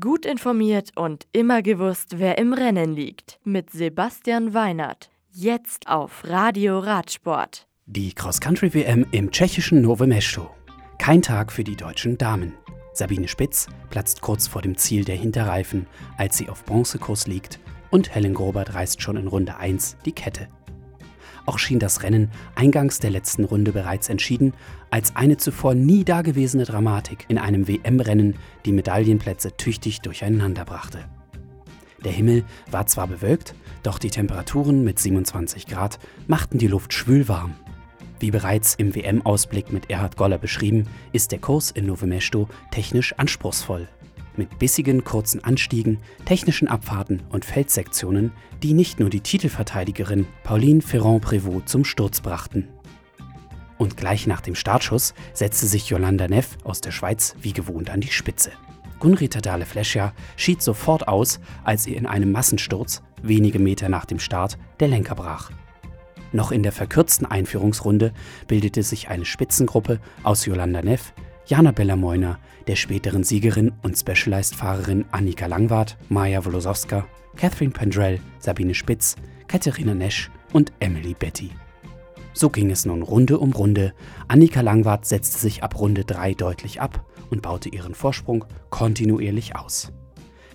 Gut informiert und immer gewusst, wer im Rennen liegt. Mit Sebastian Weinert. Jetzt auf Radio Radsport. Die Cross-Country-WM im tschechischen Nove Mesto. Kein Tag für die deutschen Damen. Sabine Spitz platzt kurz vor dem Ziel der Hinterreifen, als sie auf Bronzekurs liegt und Helen Grobert reißt schon in Runde 1 die Kette. Auch schien das Rennen eingangs der letzten Runde bereits entschieden, als eine zuvor nie dagewesene Dramatik in einem WM-Rennen die Medaillenplätze tüchtig durcheinanderbrachte. Der Himmel war zwar bewölkt, doch die Temperaturen mit 27 Grad machten die Luft schwülwarm. Wie bereits im WM-Ausblick mit Erhard Goller beschrieben, ist der Kurs in Novemesto technisch anspruchsvoll mit bissigen kurzen Anstiegen, technischen Abfahrten und Feldsektionen, die nicht nur die Titelverteidigerin Pauline Ferrand-Prévot zum Sturz brachten. Und gleich nach dem Startschuss setzte sich Yolanda Neff aus der Schweiz wie gewohnt an die Spitze. Gunrita Dale Flescher schied sofort aus, als ihr in einem Massensturz, wenige Meter nach dem Start, der Lenker brach. Noch in der verkürzten Einführungsrunde bildete sich eine Spitzengruppe aus Yolanda Neff, Jana Bellamoina, der späteren Siegerin und Specialized-Fahrerin Annika Langwart, Maja Wolosowska, Catherine Pendrell, Sabine Spitz, Katharina Nesch und Emily Betty. So ging es nun Runde um Runde. Annika Langwart setzte sich ab Runde 3 deutlich ab und baute ihren Vorsprung kontinuierlich aus.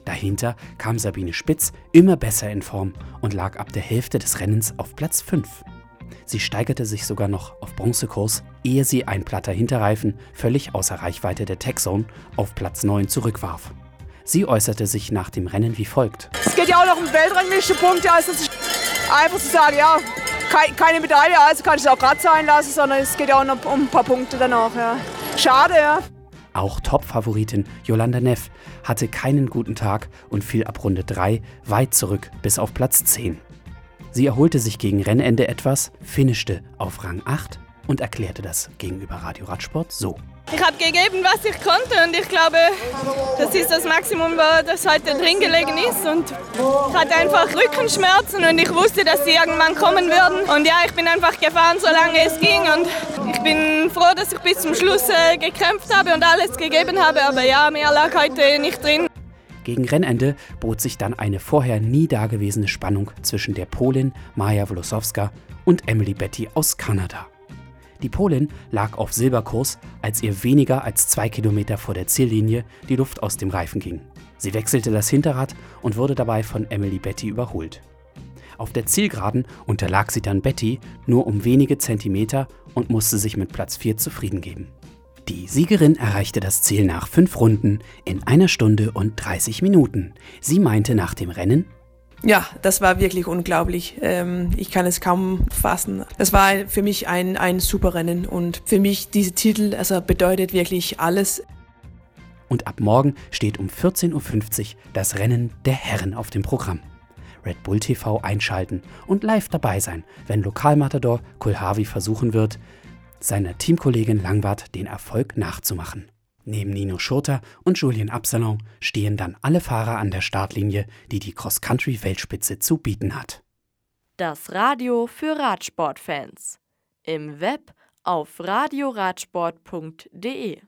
Dahinter kam Sabine Spitz immer besser in Form und lag ab der Hälfte des Rennens auf Platz 5. Sie steigerte sich sogar noch auf Bronzekurs, ehe sie ein platter Hinterreifen völlig außer Reichweite der Tech-Zone auf Platz 9 zurückwarf. Sie äußerte sich nach dem Rennen wie folgt. Es geht ja auch noch um Weltranglistenpunkte, also einfach zu sagen, ja, keine Medaille, also kann ich es auch gerade sein lassen, sondern es geht ja auch noch um ein paar Punkte danach. Ja. Schade, ja. Auch Top-Favoritin Yolanda Neff hatte keinen guten Tag und fiel ab Runde 3 weit zurück bis auf Platz 10. Sie erholte sich gegen Rennende etwas, finischte auf Rang 8 und erklärte das gegenüber Radio Radsport so. Ich habe gegeben, was ich konnte und ich glaube, das ist das Maximum, das heute drin gelegen ist. Und ich hatte einfach Rückenschmerzen und ich wusste, dass sie irgendwann kommen würden. Und ja, ich bin einfach gefahren, solange es ging. Und ich bin froh, dass ich bis zum Schluss äh, gekämpft habe und alles gegeben habe. Aber ja, mehr lag heute nicht drin. Gegen Rennende bot sich dann eine vorher nie dagewesene Spannung zwischen der Polin Maja Wlosowska und Emily Betty aus Kanada. Die Polin lag auf Silberkurs, als ihr weniger als zwei Kilometer vor der Ziellinie die Luft aus dem Reifen ging. Sie wechselte das Hinterrad und wurde dabei von Emily Betty überholt. Auf der Zielgeraden unterlag sie dann Betty nur um wenige Zentimeter und musste sich mit Platz 4 zufrieden geben. Die Siegerin erreichte das Ziel nach fünf Runden in einer Stunde und 30 Minuten. Sie meinte nach dem Rennen, ja, das war wirklich unglaublich. Ähm, ich kann es kaum fassen. Das war für mich ein, ein super Rennen und für mich diese Titel also bedeutet wirklich alles. Und ab morgen steht um 14.50 Uhr das Rennen der Herren auf dem Programm. Red Bull TV einschalten und live dabei sein, wenn Lokalmatador Kulhavi versuchen wird, seiner Teamkollegin Langwart den Erfolg nachzumachen. Neben Nino Schurter und Julien Absalon stehen dann alle Fahrer an der Startlinie, die die Cross-Country-Weltspitze zu bieten hat. Das Radio für Radsportfans. Im Web auf radioradsport.de